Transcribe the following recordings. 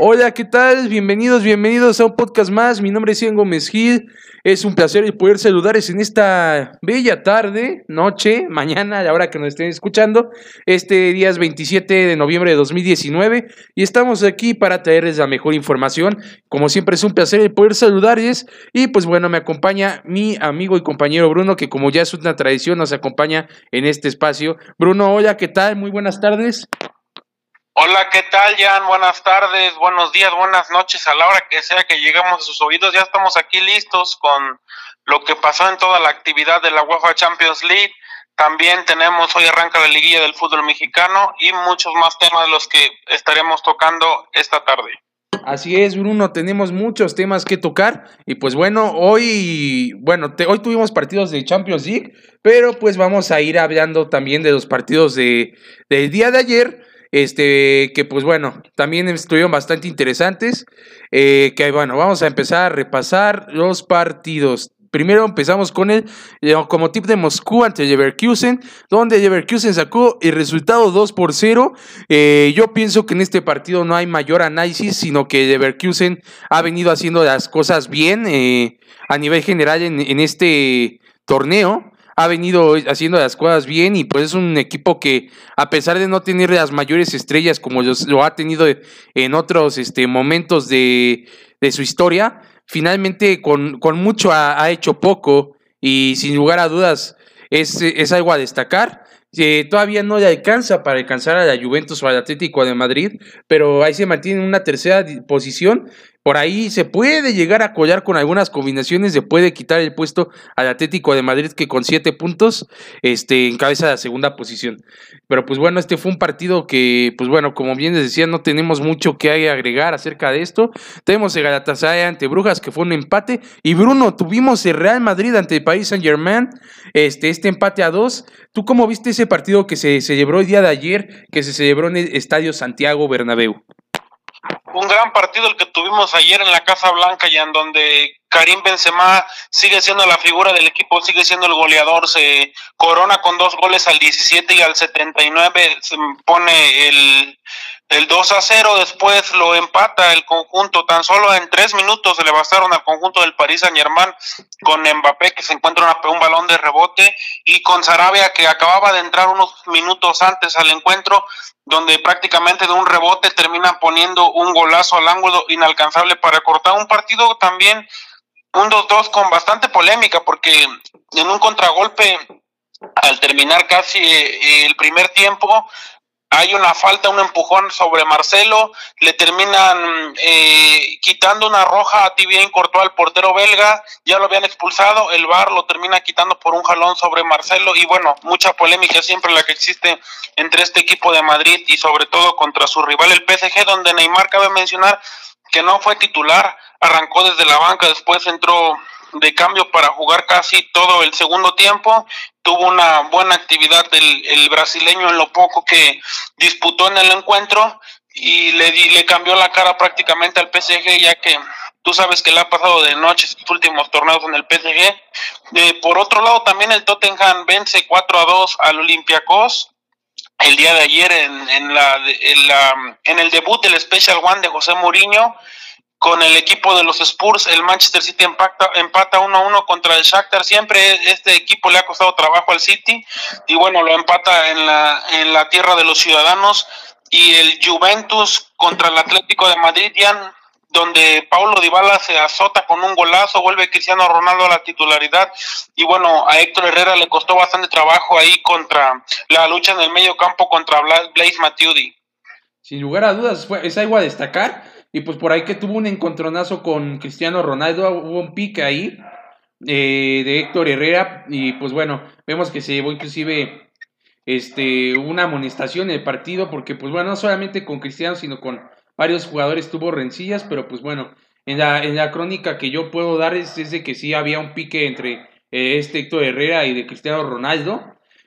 Hola, ¿qué tal? Bienvenidos, bienvenidos a un podcast más. Mi nombre es Ian Gómez Gil. Es un placer poder saludarles en esta bella tarde, noche, mañana, a la hora que nos estén escuchando. Este día es 27 de noviembre de 2019 y estamos aquí para traerles la mejor información. Como siempre es un placer poder saludarles y pues bueno, me acompaña mi amigo y compañero Bruno, que como ya es una tradición nos acompaña en este espacio. Bruno, hola, ¿qué tal? Muy buenas tardes. Hola, ¿qué tal, Jan? Buenas tardes, buenos días, buenas noches. A la hora que sea que llegamos a sus oídos, ya estamos aquí listos con lo que pasó en toda la actividad de la UEFA Champions League. También tenemos, hoy arranca la liguilla del fútbol mexicano y muchos más temas de los que estaremos tocando esta tarde. Así es, Bruno, tenemos muchos temas que tocar y pues bueno, hoy, bueno, hoy tuvimos partidos de Champions League, pero pues vamos a ir hablando también de los partidos de, del día de ayer este, que pues bueno, también estuvieron bastante interesantes. Eh, que bueno, vamos a empezar a repasar los partidos. Primero empezamos con el como tip de Moscú ante Leverkusen, donde Leverkusen sacó el resultado 2 por 0. Eh, yo pienso que en este partido no hay mayor análisis, sino que Leverkusen ha venido haciendo las cosas bien eh, a nivel general en, en este torneo ha venido haciendo las cosas bien y pues es un equipo que a pesar de no tener las mayores estrellas como lo ha tenido en otros este, momentos de, su historia, finalmente con, con mucho ha, hecho poco y sin lugar a dudas es, es algo a destacar. Eh, todavía no le alcanza para alcanzar a la Juventus o al Atlético de Madrid, pero ahí se mantiene en una tercera posición por ahí se puede llegar a collar con algunas combinaciones, se puede quitar el puesto al Atlético de Madrid que con siete puntos este, encabeza la segunda posición. Pero pues bueno, este fue un partido que, pues bueno, como bien les decía, no tenemos mucho que agregar acerca de esto. Tenemos el Galatasaray ante Brujas, que fue un empate. Y Bruno, tuvimos el Real Madrid ante el País Saint Germain, este, este empate a dos. ¿Tú cómo viste ese partido que se celebró el día de ayer, que se celebró en el Estadio Santiago Bernabéu? Un gran partido el que tuvimos ayer en la Casa Blanca y en donde Karim Benzema sigue siendo la figura del equipo, sigue siendo el goleador, se corona con dos goles al 17 y al 79, se pone el, el 2 a 0, después lo empata el conjunto, tan solo en tres minutos se le bastaron al conjunto del París Saint Germain con Mbappé que se encuentra un balón de rebote y con Sarabia que acababa de entrar unos minutos antes al encuentro donde prácticamente de un rebote termina poniendo un golazo al ángulo inalcanzable para cortar un partido también un 2-2 con bastante polémica porque en un contragolpe al terminar casi eh, el primer tiempo hay una falta, un empujón sobre Marcelo, le terminan eh, quitando una roja a bien cortó al portero belga, ya lo habían expulsado, el VAR lo termina quitando por un jalón sobre Marcelo y bueno, mucha polémica siempre la que existe entre este equipo de Madrid y sobre todo contra su rival el PSG, donde Neymar cabe mencionar que no fue titular, arrancó desde la banca, después entró de cambio para jugar casi todo el segundo tiempo. Tuvo una buena actividad el, el brasileño en lo poco que disputó en el encuentro y le, le cambió la cara prácticamente al PSG, ya que tú sabes que le ha pasado de noche estos últimos torneos en el PSG. Eh, por otro lado, también el Tottenham vence 4 a 2 al Olympiacos el día de ayer en, en, la, en, la, en el debut del Special One de José Mourinho con el equipo de los Spurs, el Manchester City empata, empata 1-1 contra el Shakhtar. Siempre este equipo le ha costado trabajo al City y bueno, lo empata en la, en la tierra de los ciudadanos. Y el Juventus contra el Atlético de Madrid, donde Paulo Dybala se azota con un golazo, vuelve Cristiano Ronaldo a la titularidad y bueno, a Héctor Herrera le costó bastante trabajo ahí contra la lucha en el medio campo contra Blaise Matuidi. Sin lugar a dudas, es algo a destacar y pues por ahí que tuvo un encontronazo con Cristiano Ronaldo, hubo un pique ahí eh, de Héctor Herrera. Y pues bueno, vemos que se llevó inclusive este, una amonestación en el partido, porque pues bueno, no solamente con Cristiano, sino con varios jugadores tuvo rencillas, pero pues bueno, en la, en la crónica que yo puedo dar es, de que sí había un pique entre eh, este Héctor Herrera y de Cristiano Ronaldo.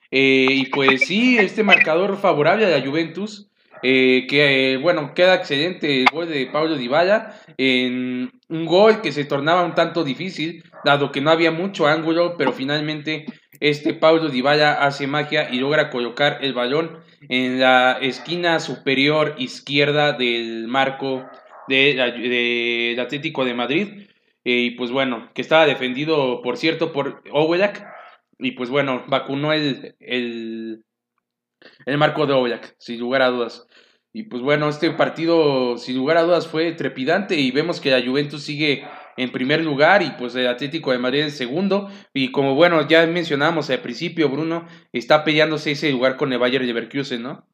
Eh, y pues sí, este marcador favorable a la Juventus eh, que bueno, queda excelente el gol de Pablo Dybala en un gol que se tornaba un tanto difícil, dado que no había mucho ángulo, pero finalmente este Pablo Dybala hace magia y logra colocar el balón en la esquina superior izquierda del marco del Atlético de Madrid. y pues bueno, que estaba defendido, por cierto, por Oblak. Y pues bueno, vacunó el, el, marco de Oblak, sin lugar a dudas. Y pues bueno, este partido sin lugar a dudas fue trepidante y vemos que la Juventus sigue en primer lugar y pues el Atlético de Madrid en segundo. Y como bueno, ya mencionamos al principio, Bruno está peleándose ese lugar con el Bayern Leverkusen, ¿no?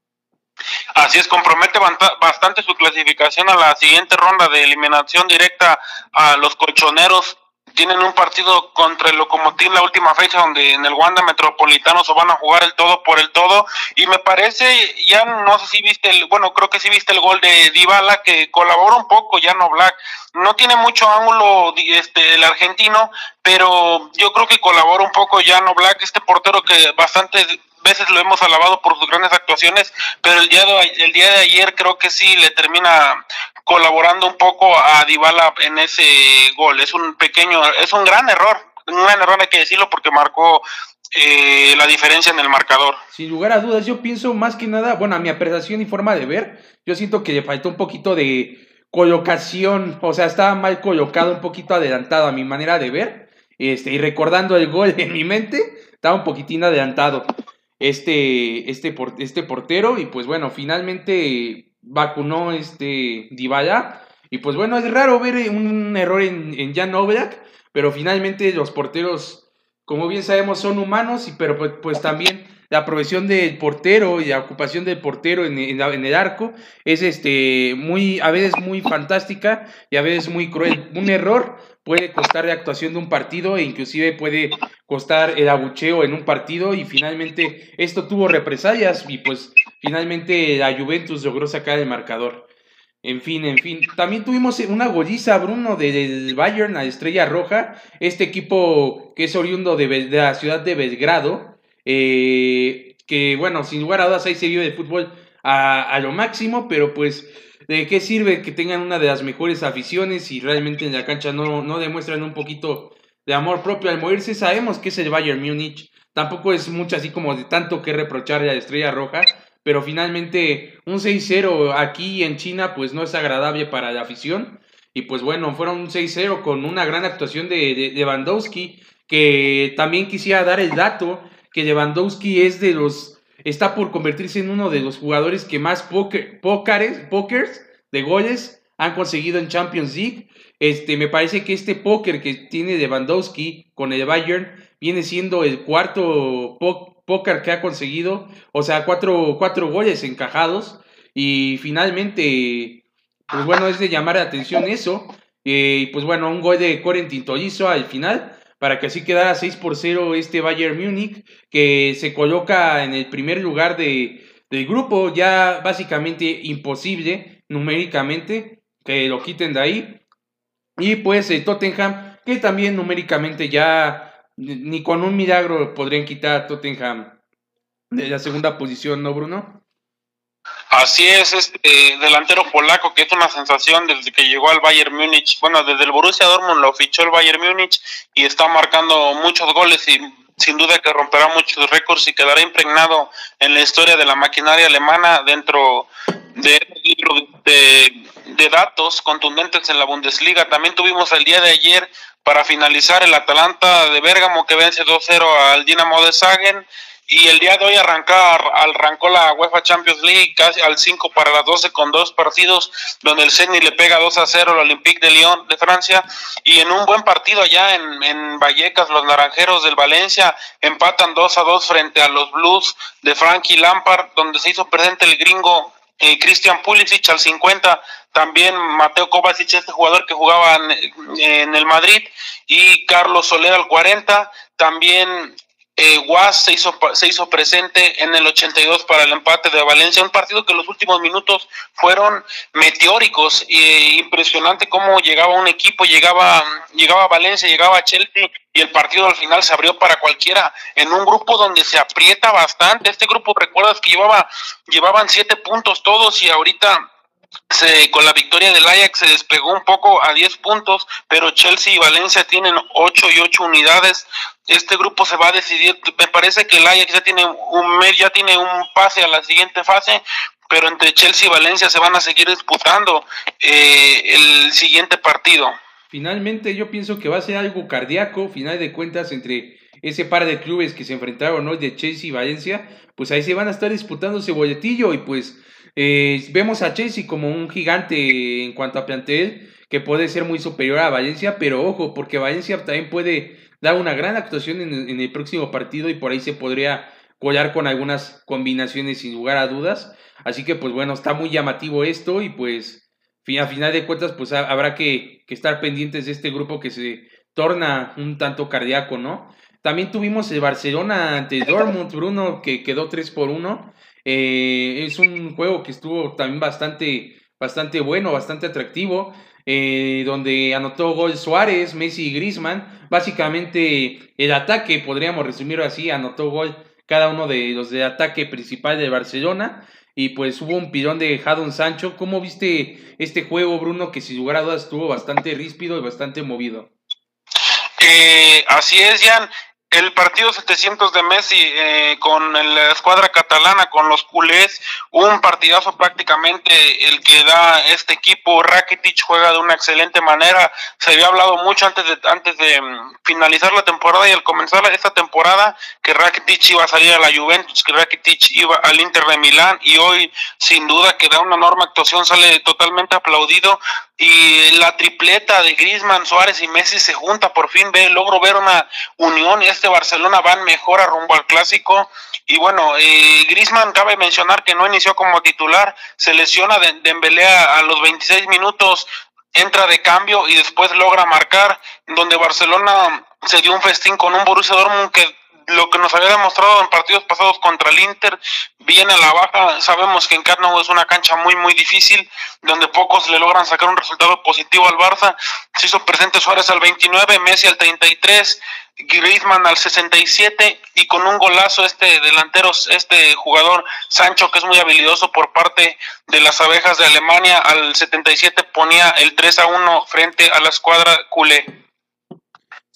Así es, compromete bastante su clasificación a la siguiente ronda de eliminación directa a los colchoneros tienen un partido contra el Locomotiv la última fecha donde en el Wanda Metropolitano se van a jugar el todo por el todo. Y me parece ya no sé si viste el bueno creo que sí viste el gol de Dybala que colabora un poco ya no Black. No tiene mucho ángulo este el argentino pero yo creo que colabora un poco ya no Black este portero que bastante veces lo hemos alabado por sus grandes actuaciones, pero el día de, el día de ayer creo que sí le termina colaborando un poco a Dybala en ese gol. Es un pequeño, es un gran error, un gran error hay que decirlo porque marcó eh, la diferencia en el marcador. Sin lugar a dudas, yo pienso más que nada, bueno, a mi apreciación y forma de ver, yo siento que le faltó un poquito de colocación, o sea, estaba mal colocado, un poquito adelantado a mi manera de ver, este, y recordando el gol en mi mente, estaba un poquitín adelantado este, este, este portero y pues bueno, finalmente vacunó este Dybala. Y pues bueno, es raro ver un error en, en Jan Oblak, pero finalmente los porteros, como bien sabemos, son humanos, y, pero pues, pues también la provisión del portero y la ocupación del portero en, en, en, el arco es este muy a veces muy fantástica y a veces muy cruel. Un error puede costar la actuación de un partido e inclusive puede costar el abucheo en un partido y finalmente esto tuvo represalias y pues finalmente la Juventus logró sacar el marcador. En fin, en fin. También tuvimos una goliza, Bruno, del Bayern a Estrella Roja. Este equipo que es oriundo de, de la ciudad de Belgrado. Eh, que, bueno, sin lugar a dudas ahí se vio de fútbol a, a lo máximo, pero pues ¿De qué sirve que tengan una de las mejores aficiones y realmente en la cancha no, no demuestran un poquito de amor propio al morirse? Sabemos que es el Bayern Múnich. Tampoco es mucho así como de tanto que reprocharle a la Estrella Roja. Pero finalmente un 6-0 aquí en China pues no es agradable para la afición. Y pues bueno, fueron un 6-0 con una gran actuación de, de Lewandowski. Que también quisiera dar el dato que Lewandowski es de los está por convertirse en uno de los jugadores que más poker, pokers de goles han conseguido en Champions League. Este, me parece que este póker que tiene Lewandowski con el Bayern viene siendo el cuarto póker que ha conseguido, o sea, cuatro, cuatro goles encajados. Y finalmente, pues bueno, es de llamar la atención eso. Y eh, pues bueno, un gol de Corentin Tolizo al final para que así quedara 6 por 0 este Bayern Múnich, que se coloca en el primer lugar de, del grupo, ya básicamente imposible numéricamente que lo quiten de ahí. Y pues el Tottenham, que también numéricamente ya ni con un milagro podrían quitar a Tottenham de la segunda posición, ¿no, Bruno? Así es, este delantero polaco que es una sensación desde que llegó al Bayern Múnich. Bueno, desde el Borussia Dortmund lo fichó el Bayern Múnich y está marcando muchos goles y sin duda que romperá muchos récords y quedará impregnado en la historia de la maquinaria alemana dentro de, de, de datos contundentes en la Bundesliga. También tuvimos el día de ayer para finalizar el Atalanta de Bérgamo que vence 2-0 al Dinamo de Sagen y el día de hoy arrancar, arrancó la UEFA Champions League casi al 5 para las 12 con dos partidos, donde el Ceni le pega 2 a 0 al Olympique de Lyon de Francia. Y en un buen partido allá en, en Vallecas, los naranjeros del Valencia empatan 2 a 2 frente a los Blues de Frankie Lampard, donde se hizo presente el gringo eh, Christian Pulisic al 50, también Mateo Kovacic, este jugador que jugaba en, en el Madrid, y Carlos Soler al 40, también eh, Guas se hizo, se hizo presente en el 82 para el empate de Valencia, un partido que los últimos minutos fueron meteóricos e impresionante cómo llegaba un equipo, llegaba, llegaba Valencia, llegaba Chelsea y el partido al final se abrió para cualquiera en un grupo donde se aprieta bastante. Este grupo, recuerdas que llevaba, llevaban siete puntos todos y ahorita se, con la victoria del Ajax se despegó un poco a 10 puntos, pero Chelsea y Valencia tienen 8 y 8 unidades. Este grupo se va a decidir, me parece que el Ajax ya tiene un ya tiene un pase a la siguiente fase, pero entre Chelsea y Valencia se van a seguir disputando eh, el siguiente partido. Finalmente yo pienso que va a ser algo cardíaco, final de cuentas, entre ese par de clubes que se enfrentaron hoy de Chelsea y Valencia, pues ahí se van a estar disputando ese boletillo y pues eh, vemos a Chelsea como un gigante en cuanto a plantel que puede ser muy superior a Valencia, pero ojo, porque Valencia también puede dar una gran actuación en, el próximo partido y por ahí se podría colar con algunas combinaciones sin lugar a dudas. Así que pues bueno, está muy llamativo esto y pues a final de cuentas pues habrá que, estar pendientes de este grupo que se torna un tanto cardíaco, ¿no? También tuvimos el Barcelona ante Dortmund, Bruno, que quedó 3 por 1. Eh, es un juego que estuvo también bastante, bastante bueno, bastante atractivo. Eh, donde anotó gol Suárez, Messi y Grisman. Básicamente el ataque, podríamos resumirlo así, anotó gol cada uno de los de ataque principal de Barcelona. Y pues hubo un pilón de Jadon Sancho. ¿Cómo viste este juego, Bruno? Que sin lugar a dudas estuvo bastante ríspido y bastante movido. Eh, así es, Jan el partido 700 de Messi eh, con la escuadra catalana, con los culés, un partidazo prácticamente el que da este equipo. Rakitic juega de una excelente manera. Se había hablado mucho antes de, antes de mm, finalizar la temporada y al comenzar esta temporada que Rakitic iba a salir a la Juventus, que Rakitic iba al Inter de Milán y hoy sin duda que da una enorme actuación, sale totalmente aplaudido y la tripleta de Griezmann, Suárez y Messi se junta, por fin ve, logro ver una unión y este Barcelona van mejor a rumbo al clásico. Y bueno, eh, Griezmann cabe mencionar que no inició como titular, se lesiona de, de a, a los 26 minutos, entra de cambio y después logra marcar, donde Barcelona se dio un festín con un Borussia Dortmund que lo que nos había demostrado en partidos pasados contra el Inter viene a la baja. Sabemos que en Carnaval es una cancha muy, muy difícil, donde pocos le logran sacar un resultado positivo al Barça. Se hizo presente Suárez al 29, Messi al 33, Griezmann al 67 y con un golazo este delantero, este jugador Sancho, que es muy habilidoso por parte de las abejas de Alemania, al 77 ponía el 3 a 1 frente a la escuadra culé.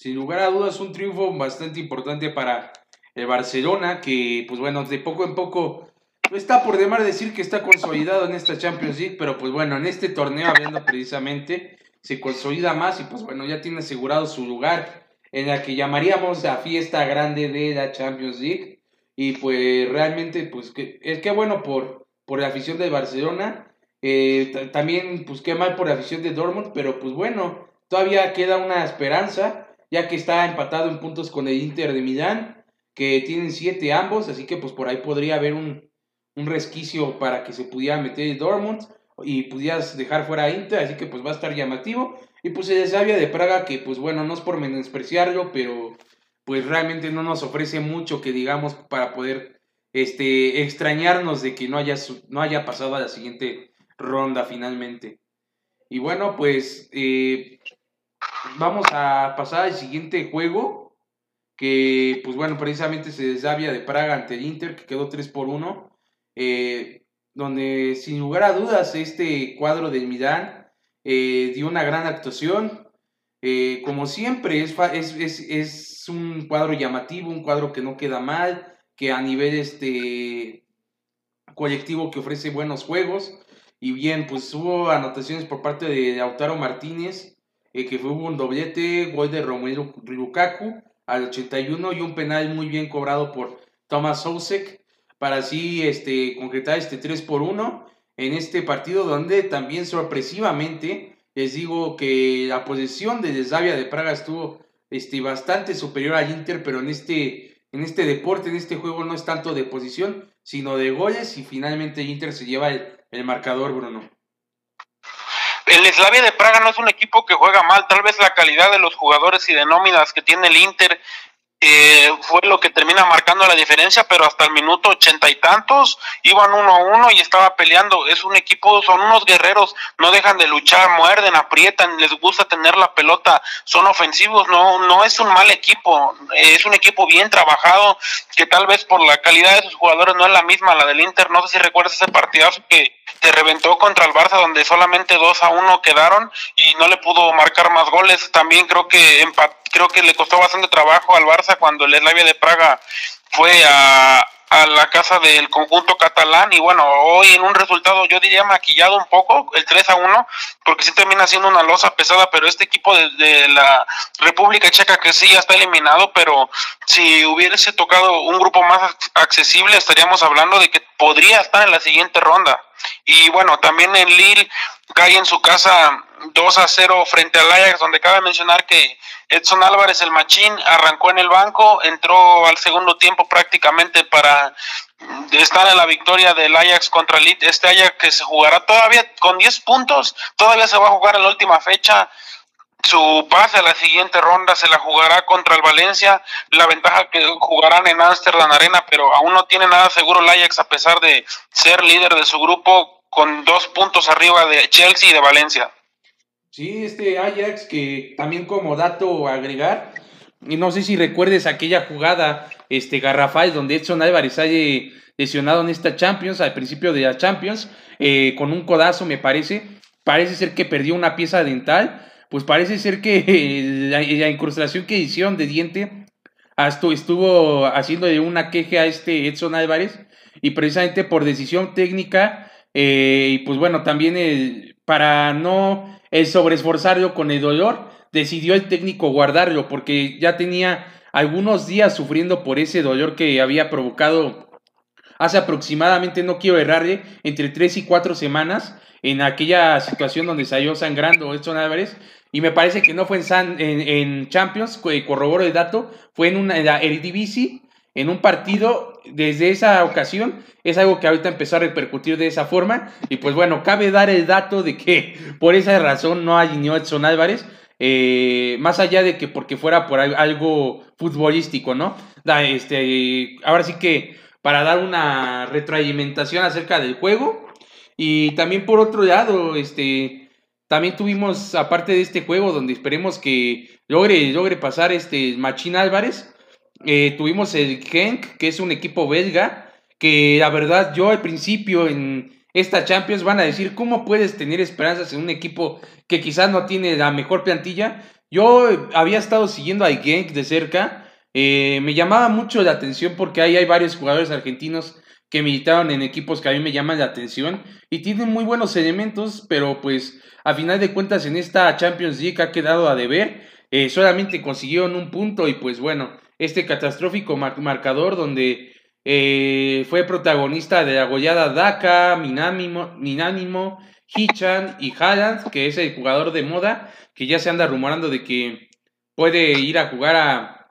Sin lugar a dudas, un triunfo bastante importante para el Barcelona, que pues bueno, de poco en poco está por demás decir que está consolidado en esta Champions League, pero pues bueno, en este torneo hablando precisamente, se consolida más y pues bueno, ya tiene asegurado su lugar en la que llamaríamos la fiesta grande de la Champions League. Y pues realmente, pues que, es que bueno por, por la afición de Barcelona. Eh, también, pues qué mal por la afición de Dortmund, pero pues bueno, todavía queda una esperanza ya que está empatado en puntos con el Inter de Milán, que tienen siete ambos, así que pues por ahí podría haber un, resquicio para que se pudiera meter el Dortmund y pudieras dejar fuera a Inter, así que pues va a estar llamativo. Y pues el Sabia de Praga, que pues bueno, no es por menospreciarlo, pero pues realmente no nos ofrece mucho que digamos para poder este, extrañarnos de que no haya, no haya pasado a la siguiente ronda finalmente. Y bueno, pues eh, vamos a pasar al siguiente juego, que pues bueno, precisamente se desavia de Praga ante el Inter, que quedó 3 por 1, eh, donde sin lugar a dudas este cuadro del Milán eh, dio una gran actuación. Eh, como siempre, es, es, es, un cuadro llamativo, un cuadro que no queda mal, que a nivel este colectivo que ofrece buenos juegos. Y bien, pues hubo anotaciones por parte de Lautaro Martínez, eh, que fue un doblete, gol de Romelu Lukaku al 81 y un penal muy bien cobrado por Thomas Sousek para así este, concretar este 3 por 1 en este partido donde también sorpresivamente les digo que la posición de Desavia de Praga estuvo este, bastante superior al Inter, pero en este, en este deporte, en este juego no es tanto de posición, sino de goles y finalmente Inter se lleva el, el marcador, Bruno el Slavia de Praga no es un equipo que juega mal, tal vez la calidad de los jugadores y de nóminas que tiene el Inter eh, fue lo que termina marcando la diferencia, pero hasta el minuto ochenta y tantos iban uno a uno y estaba peleando. Es un equipo, son unos guerreros, no dejan de luchar, muerden, aprietan, les gusta tener la pelota, son ofensivos, no, no es un mal equipo, es un equipo bien trabajado, que tal vez por la calidad de sus jugadores no es la misma, la del Inter, no sé si recuerdas ese partidazo que te reventó contra el Barça donde solamente dos a uno quedaron y no le pudo marcar más goles, también creo que empató creo que le costó bastante trabajo al Barça cuando el Slavia de Praga fue a, a la casa del conjunto catalán y bueno, hoy en un resultado yo diría maquillado un poco, el 3 a 1, porque sí termina siendo una losa pesada, pero este equipo de, la República Checa que sí ya está eliminado, pero si hubiese tocado un grupo más accesible estaríamos hablando de que podría estar en la siguiente ronda. Y bueno, también en Lille cae en su casa 2 a 0 frente al Ajax, donde cabe mencionar que Edson Álvarez, el machín, arrancó en el banco, entró al segundo tiempo prácticamente para estar en la victoria del Ajax contra el Este Ajax que se jugará todavía con 10 puntos, todavía se va a jugar en la última fecha. Su pase a la siguiente ronda se la jugará contra el Valencia. La ventaja que jugarán en Amsterdam Arena, pero aún no tiene nada seguro el Ajax a pesar de ser líder de su grupo con dos puntos arriba de Chelsea y de Valencia. Sí, este Ajax que también como dato agregar, y no sé si recuerdes aquella jugada este garrafal donde Edson Álvarez haya lesionado en esta Champions, al principio de la Champions, eh, con un codazo me parece, parece ser que perdió una pieza dental, pues parece ser que la, incrustación que hicieron de diente hasta estuvo haciendo una queja a este Edson Álvarez. Y precisamente por decisión técnica eh, y pues bueno, también para no el sobreesforzarlo con el dolor, decidió el técnico guardarlo porque ya tenía algunos días sufriendo por ese dolor que había provocado hace aproximadamente, no quiero errarle, entre tres y cuatro semanas en aquella situación donde salió sangrando Edson Álvarez. Y me parece que no fue en, en, Champions, corroboro el dato, fue en una en la Eredivisie en un partido desde esa ocasión es algo que ahorita empezó a repercutir de esa forma y pues bueno, cabe dar el dato de que por esa razón no alineó Edson Álvarez, eh, más allá de que porque fuera por algo futbolístico, ¿no? este, ahora sí que para dar una retroalimentación acerca del juego y también por otro lado, este, también tuvimos aparte de este juego donde esperemos que logre, logre pasar este Machín Álvarez, eh, tuvimos el Genk, que es un equipo belga, que la verdad yo al principio en esta Champions van a decir, ¿cómo puedes tener esperanzas en un equipo que quizás no tiene la mejor plantilla? Yo había estado siguiendo al Genk de cerca, eh, me llamaba mucho la atención porque ahí hay varios jugadores argentinos que militaron en equipos que a mí me llaman la atención y tienen muy buenos elementos, pero pues a final de cuentas en esta Champions League ha quedado a deber, eh, solamente consiguieron un punto y pues bueno, este catastrófico marcador donde eh, fue protagonista de la goleada Daka, Minamimo, Minánimo, Hichan y Haaland, que es el jugador de moda, que ya se anda rumorando de que puede ir a jugar a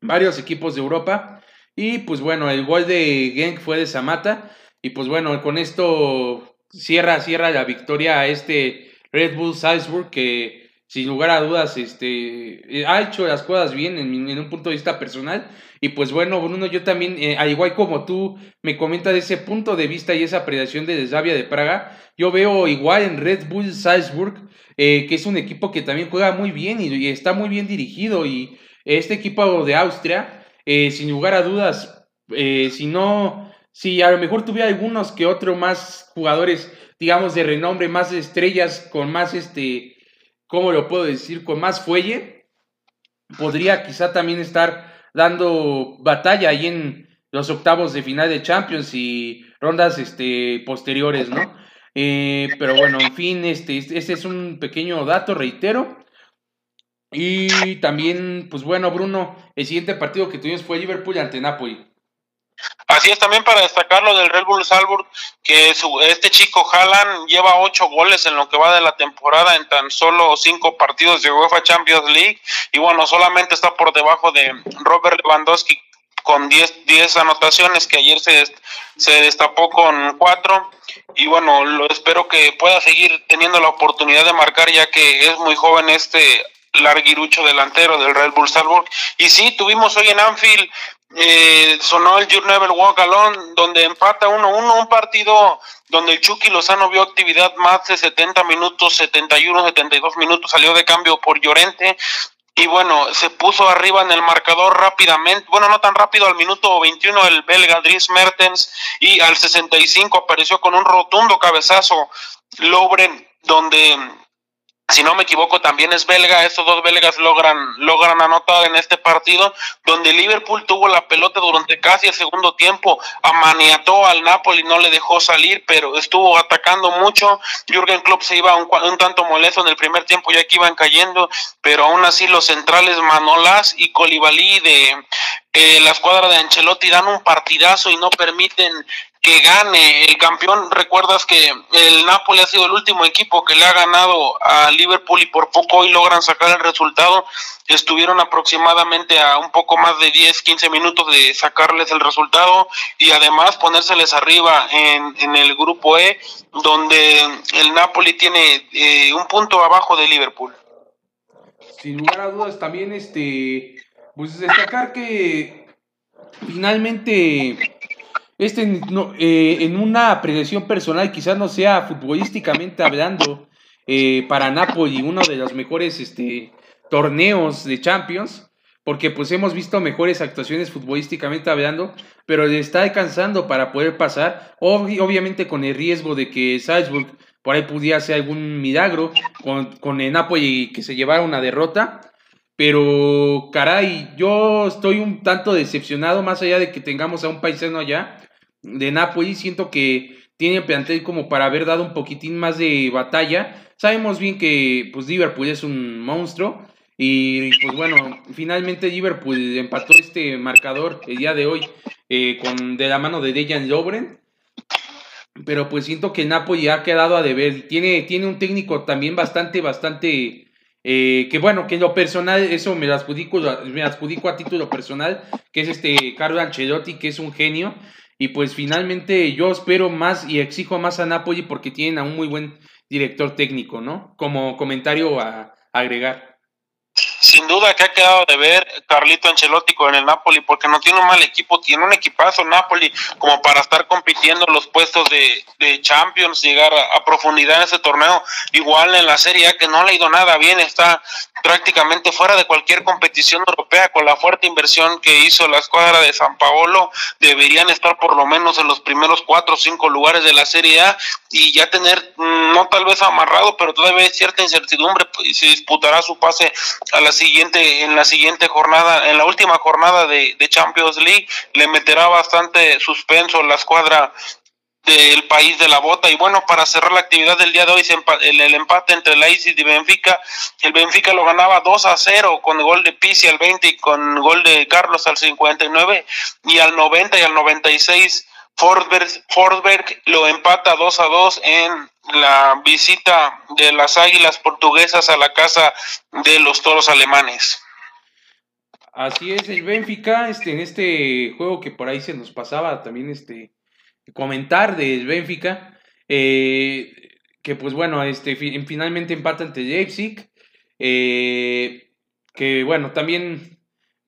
varios equipos de Europa. Y pues bueno, el gol de Genk fue de Samata. Y pues bueno, con esto cierra, cierra la victoria a este Red Bull Salzburg que sin lugar a dudas, este, eh, ha hecho las cosas bien en, un punto de vista personal. Y pues bueno, Bruno, yo también, eh, al igual como tú me comentas de ese punto de vista y esa predación de Desavia de Praga, yo veo igual en Red Bull Salzburg, eh, que es un equipo que también juega muy bien y, está muy bien dirigido. Y este equipo de Austria, sin lugar a dudas, si no, si a lo mejor tuviera algunos que otro más jugadores, digamos, de renombre, más estrellas, con más este ¿cómo lo puedo decir? Con más fuelle, podría quizá también estar dando batalla ahí en los octavos de final de Champions y rondas este, posteriores, ¿no? Eh, pero bueno, en fin, este, este es un pequeño dato, reitero. Y también, pues bueno, Bruno, el siguiente partido que tuvimos fue Liverpool ante Napoli. Así es también para destacar lo del Red Bull Salzburg, que su, este chico Haaland lleva ocho goles en lo que va de la temporada en tan solo cinco partidos de UEFA Champions League y bueno, solamente está por debajo de Robert Lewandowski con 10, 10 anotaciones que ayer se, se destapó con cuatro y bueno, lo espero que pueda seguir teniendo la oportunidad de marcar ya que es muy joven este larguirucho delantero del Red Bull Salzburg. Y sí, tuvimos hoy en Anfield eh, sonó el You Never Walk Alone, donde empata 1-1, un partido donde el Chucky Lozano vio actividad más de 70 minutos, 71, 72 minutos, salió de cambio por Llorente. Y bueno, se puso arriba en el marcador rápidamente, bueno, no tan rápido, al minuto 21 el belga Dries Mertens y al 65 apareció con un rotundo cabezazo Lobren, donde si no me equivoco, también es belga. Estos dos belgas logran, logran anotar en este partido, donde Liverpool tuvo la pelota durante casi el segundo tiempo, amaniató al Napoli, no le dejó salir, pero estuvo atacando mucho. Jürgen Klopp se iba un, un tanto molesto en el primer tiempo, ya que iban cayendo, pero aún así los centrales Manolas y Colibalí de eh, la escuadra de Ancelotti dan un partidazo y no permiten que gane el campeón. Recuerdas que el Napoli ha sido el último equipo que le ha ganado a Liverpool y por poco hoy logran sacar el resultado. Estuvieron aproximadamente a un poco más de 10, 15 minutos de sacarles el resultado y además ponérseles arriba en, el grupo E, donde el Napoli tiene eh, un punto abajo de Liverpool. Sin lugar a dudas, también este, pues destacar que finalmente este, no, eh, en una apreciación personal, quizás no sea futbolísticamente hablando, eh, para Napoli uno de los mejores este, torneos de Champions, porque pues hemos visto mejores actuaciones futbolísticamente hablando, pero le está alcanzando para poder pasar, obviamente con el riesgo de que Salzburg por ahí pudiera hacer algún milagro con, con el Napoli que se llevara una derrota, pero caray, yo estoy un tanto decepcionado, más allá de que tengamos a un paisano allá, de Napoli. Siento que tiene plantel como para haber dado un poquitín más de batalla. Sabemos bien que pues Liverpool es un monstruo. Y pues bueno, finalmente Liverpool empató este marcador el día de hoy eh, con de la mano de Dejan Lovren. Pero pues siento que Napoli ha quedado a deber. Tiene, tiene un técnico también bastante, bastante. Eh, que bueno, que en lo personal, eso me adjudico, me adjudico a título personal, que es este Carlo Ancelotti, que es un genio. Y pues finalmente yo espero más y exijo más a Napoli porque tienen a un muy buen director técnico, ¿no? Como comentario a, agregar. Sin duda que ha quedado de ver Carlito Ancelotti con el Napoli porque no tiene un mal equipo, tiene un equipazo Napoli como para estar compitiendo los puestos de, Champions, llegar a, a, profundidad en ese torneo, igual en la Serie A que no le ha ido nada bien, está prácticamente fuera de cualquier competición europea con la fuerte inversión que hizo la escuadra de San Paolo, deberían estar por lo menos en los primeros cuatro o cinco lugares de la Serie A y ya tener, mm, no tal vez amarrado, pero todavía cierta incertidumbre pues, si disputará su pase a la siguiente, en la siguiente jornada, en la última jornada de, de Champions League, le meterá bastante suspenso la escuadra del país de la bota. Y bueno, para cerrar la actividad del día de hoy, el, el empate entre la ISIS y Benfica, el Benfica lo ganaba 2 a 0 con gol de Pizzi al 20 y con gol de Carlos al 59 y al 90 y al 96 Forsberg, Forsberg lo empata 2 a 2 en la visita de las Águilas portuguesas a la casa de los toros alemanes. Así es, el Benfica, este, en este juego que por ahí se nos pasaba también, este, comentar del Benfica, eh, que pues bueno, este, finalmente empata ante Leipzig, eh, que bueno, también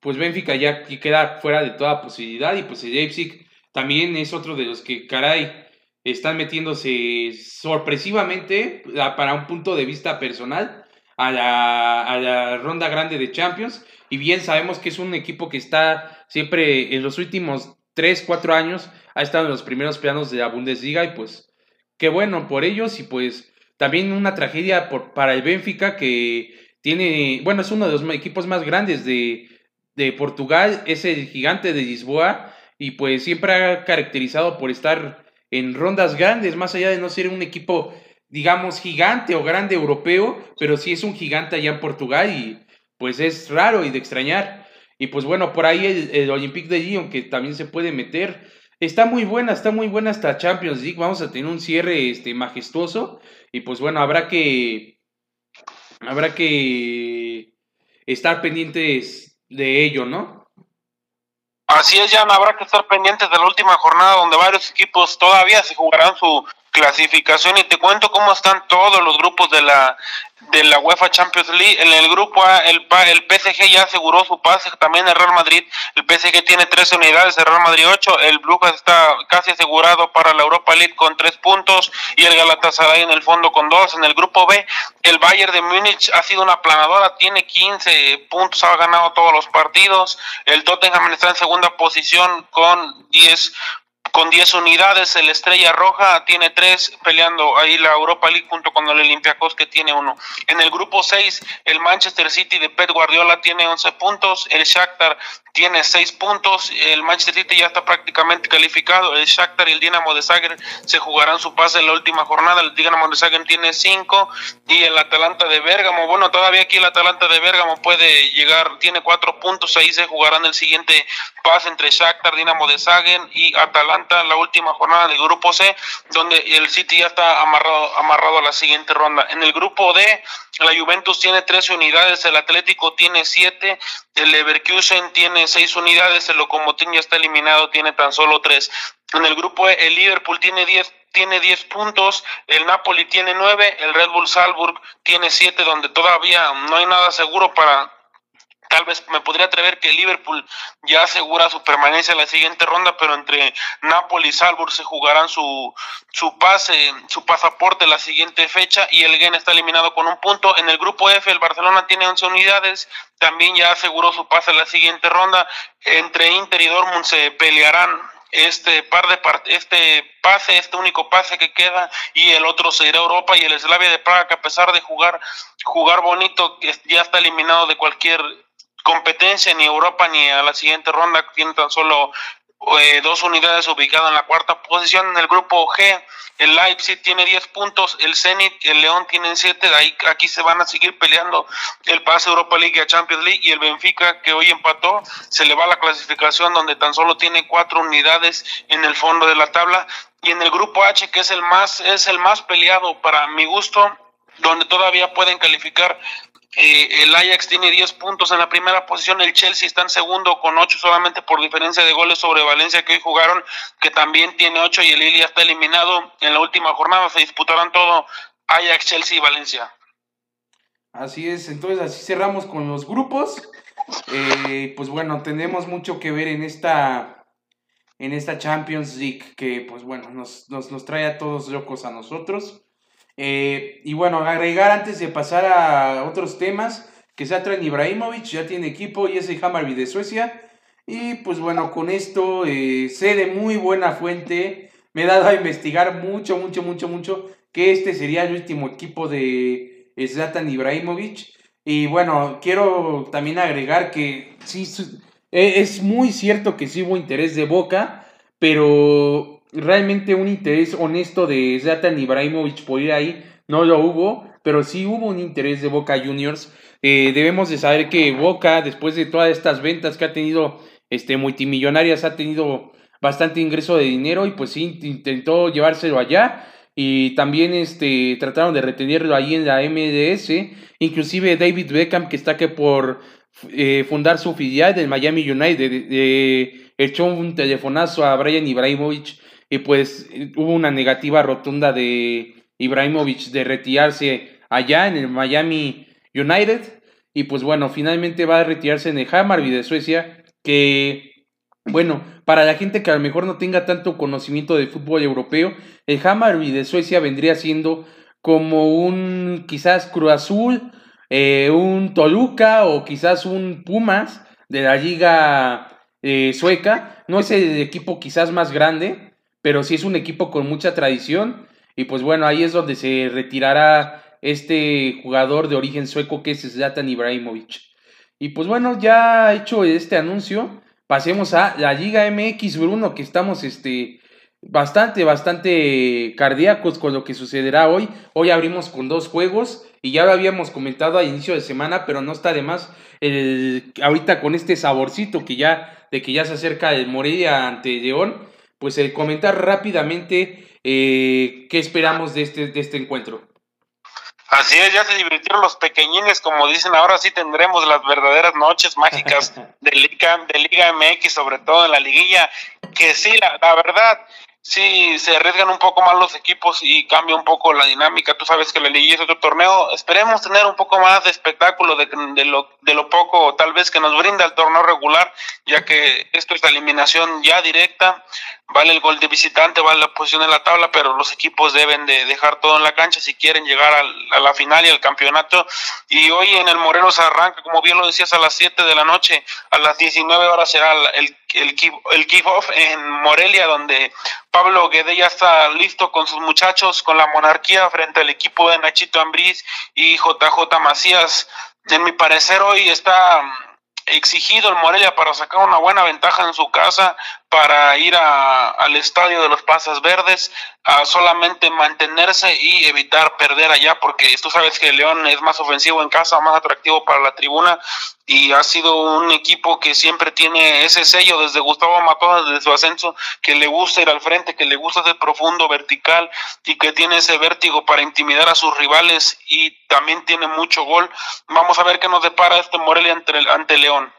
pues Benfica ya queda fuera de toda posibilidad y pues el Leipzig también es otro de los que, caray, están metiéndose sorpresivamente para un punto de vista personal a la, a la ronda grande de Champions. Y bien sabemos que es un equipo que está siempre en los últimos 3, 4 años ha estado en los primeros planos de la Bundesliga y pues qué bueno por ellos y pues también una tragedia por, para el Benfica que tiene, bueno, es uno de los equipos más grandes de, de Portugal, es el gigante de Lisboa y pues siempre ha caracterizado por estar en rondas grandes, más allá de no ser un equipo, digamos, gigante o grande europeo, pero sí es un gigante allá en Portugal y pues es raro y de extrañar. Y pues bueno, por ahí el, el Olympique de Lyon que también se puede meter, Está muy buena, está muy buena esta Champions League. Vamos a tener un cierre este, majestuoso. Y pues bueno, habrá que. Habrá que estar pendientes de ello, ¿no? Así es, Jan, habrá que estar pendientes de la última jornada donde varios equipos todavía se jugarán su clasificación y te cuento cómo están todos los grupos de la de la UEFA Champions League. En el grupo A, el, el PSG ya aseguró su pase, también el Real Madrid. El PSG tiene 13 unidades, el Real Madrid 8. El Brujas está casi asegurado para la Europa League con 3 puntos y el Galatasaray en el fondo con 2. En el grupo B, el Bayern de Múnich ha sido una planadora, tiene 15 puntos, ha ganado todos los partidos. El Tottenham está en segunda posición con 10 con 10 unidades. El Estrella Roja tiene 3 peleando ahí la Europa League junto con el Olympiacos que tiene uno. En el grupo 6, el Manchester City de Pep Guardiola tiene 11 puntos. El Shakhtar tiene 6 puntos. El Manchester City ya está prácticamente calificado. El Shakhtar y el Dinamo de Zagreb se jugarán su pase en la última jornada. El Dinamo de Zagreb tiene 5 y el Atalanta de Bérgamo, bueno, todavía aquí el Atalanta de Bérgamo puede llegar, tiene 4 puntos. Ahí se jugarán el siguiente pase entre Shakhtar, Dinamo de Zagreb y Atalanta la última jornada del grupo C, donde el City ya está amarrado, amarrado a la siguiente ronda. En el grupo D, la Juventus tiene 13 unidades, el Atlético tiene 7, el Leverkusen tiene 6 unidades, el Lokomotiv ya está eliminado, tiene tan solo 3. En el grupo E, el Liverpool tiene 10 tiene 10 puntos, el Napoli tiene 9, el Red Bull Salzburg tiene 7, donde todavía no hay nada seguro para Tal vez me podría atrever que Liverpool ya asegura su permanencia en la siguiente ronda, pero entre Napoli y Salzburg se jugarán su, su pase, su pasaporte la siguiente fecha y el Gen está eliminado con un punto. En el grupo F el Barcelona tiene 11 unidades, también ya aseguró su pase en la siguiente ronda. Entre Inter y Dortmund se pelearán este par de este pase, este único pase que queda y el otro se irá a Europa y el Slavia de Praga que a pesar de jugar jugar bonito ya está eliminado de cualquier competencia ni Europa ni a la siguiente ronda, tiene tan solo eh, dos unidades ubicadas en la cuarta posición. En el grupo G, el Leipzig tiene 10 puntos, el Zenit, el León tienen 7, de ahí aquí se van a seguir peleando el pase Europa League a Champions League y el Benfica que hoy empató, se le va la clasificación donde tan solo tiene cuatro unidades en el fondo de la tabla y en el grupo H que es el más es el más peleado para mi gusto donde todavía pueden calificar eh, el Ajax tiene 10 puntos en la primera posición, el Chelsea está en segundo con 8 solamente por diferencia de goles sobre Valencia que hoy jugaron, que también tiene 8 y el Lille está eliminado en la última jornada, se disputarán todo Ajax, Chelsea y Valencia. Así es, entonces así cerramos con los grupos. Eh, pues bueno, tenemos mucho que ver en esta, en esta Champions League que pues bueno, nos, nos, nos trae a todos locos a nosotros. Eh, y bueno, agregar antes de pasar a otros temas, que Satran Ibrahimovic ya tiene equipo y es el Hammarby de Suecia. Y pues bueno, con esto eh, sé de muy buena fuente, me he dado a investigar mucho, mucho, mucho, mucho, que este sería el último equipo de Zlatan Ibrahimovic. Y bueno, quiero también agregar que sí, es muy cierto que sí hubo interés de Boca, pero realmente un interés honesto de Zlatan Ibrahimovic por ir ahí no lo hubo, pero sí hubo un interés de Boca Juniors. Eh, debemos de saber que Boca, después de todas estas ventas que ha tenido este, multimillonarias, ha tenido bastante ingreso de dinero y pues sí intentó llevárselo allá y también este, trataron de retenerlo ahí en la MDS, inclusive David Beckham que está que por eh, fundar su filial del Miami United, eh, echó un telefonazo a Brian Ibrahimovic y pues hubo una negativa rotunda de Ibrahimovic de retirarse allá en el Miami United y pues bueno, finalmente va a retirarse en el Hammarby de Suecia que bueno, para la gente que a lo mejor no tenga tanto conocimiento de fútbol europeo, el Hammarby de Suecia vendría siendo como un quizás Cruz Azul, eh, un Toluca o quizás un Pumas de la liga eh, sueca. No es el equipo quizás más grande, pero sí es un equipo con mucha tradición y pues bueno, ahí es donde se retirará este jugador de origen sueco que es Zlatan Ibrahimovic. Y pues bueno, ya hecho este anuncio, pasemos a la Liga MX Bruno, que estamos este, bastante, bastante cardíacos con lo que sucederá hoy. Hoy abrimos con dos juegos y ya lo habíamos comentado a inicio de semana, pero no está de más el, ahorita con este saborcito que ya, de que ya se acerca el Morelia ante León pues eh, comentar rápidamente eh, qué esperamos de este, de este encuentro. Así es, ya se divirtieron los pequeñines, como dicen, ahora sí tendremos las verdaderas noches mágicas de Liga, de Liga MX, sobre todo en la liguilla, que sí, la, la verdad, sí se arriesgan un poco más los equipos y cambia un poco la dinámica. Tú sabes que la Liga es otro torneo. Esperemos tener un poco más de espectáculo de, de, lo, de lo poco tal vez que nos brinda el torneo regular, ya que esto es la eliminación ya directa. Vale el gol de visitante, vale la posición en la tabla, pero los equipos deben de dejar todo en la cancha si quieren llegar a la final y al campeonato. Y hoy en el Morelos arranca, como bien lo decías, a las 7 de la noche, a las 19 horas será el, el, el kick-off en Morelia, donde Pablo Guede ya está listo con sus muchachos, con la monarquía frente al equipo de Nachito Ambriz y JJ Macías. En mi parecer hoy está exigido el Morelia para sacar una buena ventaja en su casa, para ir al estadio de los Pasas Verdes, a solamente mantenerse y evitar perder allá, porque tú sabes que León es más ofensivo en casa, más atractivo para la tribuna, y ha sido un equipo que siempre tiene ese sello desde Gustavo Matón, desde su ascenso, que le gusta ir al frente, que le gusta ser profundo, vertical, y que tiene ese vértigo para intimidar a sus rivales, y también tiene mucho gol. Vamos a ver qué nos depara este Morelia ante, ante León.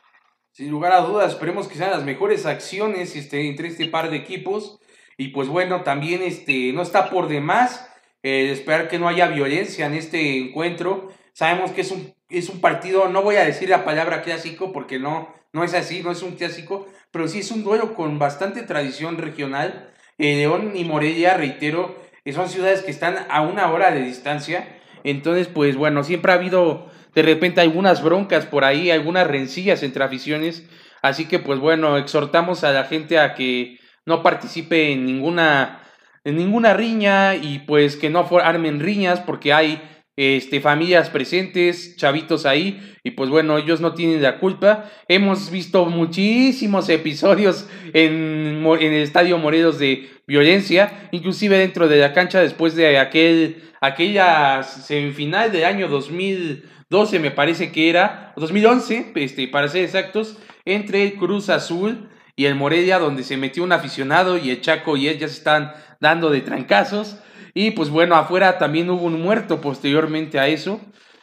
Sin lugar a dudas, esperemos que sean las mejores acciones este, entre este par de equipos. Y pues bueno, también este, no está por demás eh, esperar que no haya violencia en este encuentro. Sabemos que es un, es un partido, no voy a decir la palabra clásico porque no, no es así, no es un clásico, pero sí es un duelo con bastante tradición regional. Eh, León y Morelia, reitero, son ciudades que están a una hora de distancia. Entonces, pues bueno, siempre ha habido de repente algunas broncas por ahí, algunas rencillas entre aficiones. Así que pues bueno, exhortamos a la gente a que no participe en ninguna, en ninguna riña y pues que no armen riñas porque hay este, familias presentes, chavitos ahí, y pues bueno, ellos no tienen la culpa. Hemos visto muchísimos episodios en, en, el Estadio Morelos de violencia, inclusive dentro de la cancha después de aquel, aquella semifinal del año 2000. 12 me parece que era, 2011, este, para ser exactos, entre el Cruz Azul y el Morelia, donde se metió un aficionado y el Chaco y él ya se están dando de trancazos. Y pues bueno, afuera también hubo un muerto posteriormente a eso.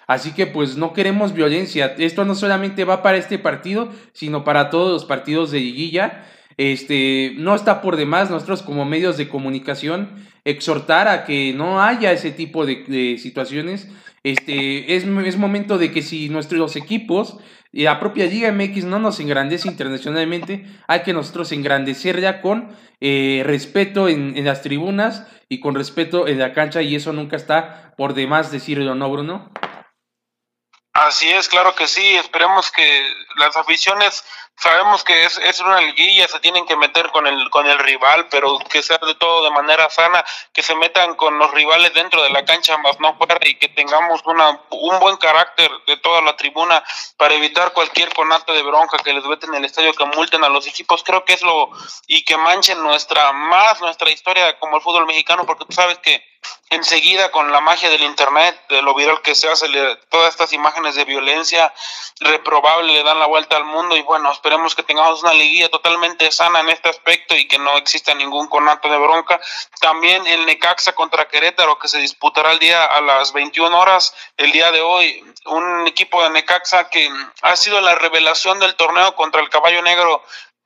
Así que pues no queremos violencia. Esto no solamente va para este partido, sino para todos los partidos de liguilla. Este, no está por demás nosotros como medios de comunicación exhortar a que no haya ese tipo de, situaciones este, es, es momento de que si nuestros equipos y la propia Liga MX no nos engrandece internacionalmente, hay que nosotros engrandecerla con eh, respeto en, en, las tribunas y con respeto en la cancha y eso nunca está por demás decirlo, ¿no, Bruno? Así es, claro que sí. Esperemos que las aficiones, sabemos que es, es una liguilla, se tienen que meter con el, con el rival, pero que sea de todo de manera sana, que se metan con los rivales dentro de la cancha más no fuera y que tengamos una, un buen carácter de toda la tribuna para evitar cualquier conato de bronca que les veten en el estadio, que multen a los equipos. Creo que es lo, y que manchen nuestra, más nuestra historia como el fútbol mexicano, porque tú sabes que enseguida con la magia del internet, de lo viral que se hace, todas estas imágenes de violencia reprobable le dan la vuelta al mundo y bueno, esperemos que tengamos una liguilla totalmente sana en este aspecto y que no exista ningún conato de bronca. También el Necaxa contra Querétaro que se disputará el día a las 21 horas, el día de hoy, un equipo de Necaxa que ha sido la revelación del torneo contra el Caballo Negro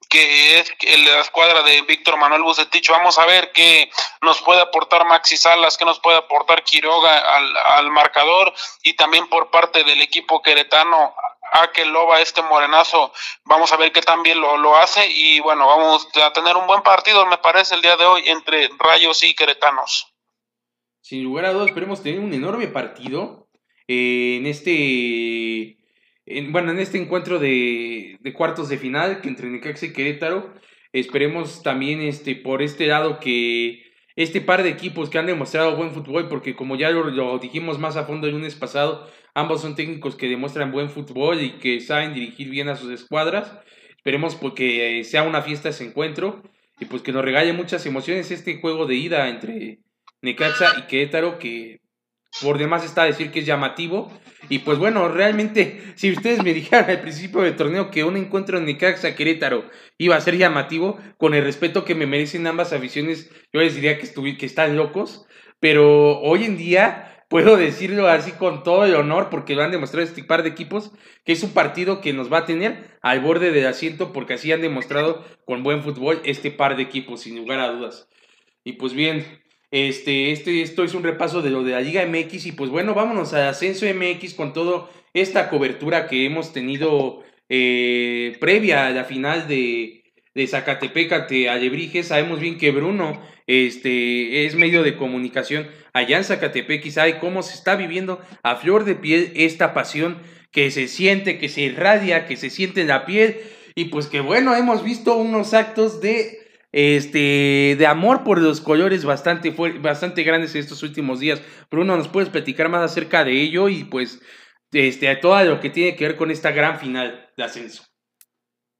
que es la escuadra de Víctor Manuel Bucetich. Vamos a ver qué nos puede aportar Maxi Salas, qué nos puede aportar Quiroga al, al marcador y también por parte del equipo queretano a que Loba, este morenazo, vamos a ver qué también lo, lo hace y bueno, vamos a tener un buen partido, me parece, el día de hoy entre Rayos y Queretanos. Sin lugar a dudas, esperemos tener un enorme partido eh, en este bueno, en este encuentro de, cuartos de final que entre Necaxa y Querétaro, esperemos también este, por este lado que este par de equipos que han demostrado buen fútbol, porque como ya lo, dijimos más a fondo el lunes pasado, ambos son técnicos que demuestran buen fútbol y que saben dirigir bien a sus escuadras. Esperemos porque sea una fiesta ese encuentro y pues que nos regale muchas emociones este juego de ida entre Necaxa y Querétaro que por demás está decir que es llamativo. Y pues bueno, realmente, si ustedes me dijeran al principio del torneo que un encuentro en Necaxa Querétaro iba a ser llamativo, con el respeto que me merecen ambas aficiones, yo les diría que, que están locos. Pero hoy en día puedo decirlo así con todo el honor, porque lo han demostrado este par de equipos, que es un partido que nos va a tener al borde del asiento, porque así han demostrado con buen fútbol este par de equipos, sin lugar a dudas. Y pues bien, este, este, esto es un repaso de lo de la Liga MX y pues bueno, vámonos al Ascenso MX con toda esta cobertura que hemos tenido eh, previa a la final de, de Zacatepec ante Alebrijes. Sabemos bien que Bruno este, es medio de comunicación allá en Zacatepec y sabe cómo se está viviendo a flor de piel esta pasión que se siente, que se irradia, que se siente en la piel. Y pues que bueno, hemos visto unos actos de este, de amor por los colores bastante, bastante grandes en estos últimos días. Bruno, ¿nos puedes platicar más acerca de ello y pues este, todo lo que tiene que ver con esta gran final de ascenso?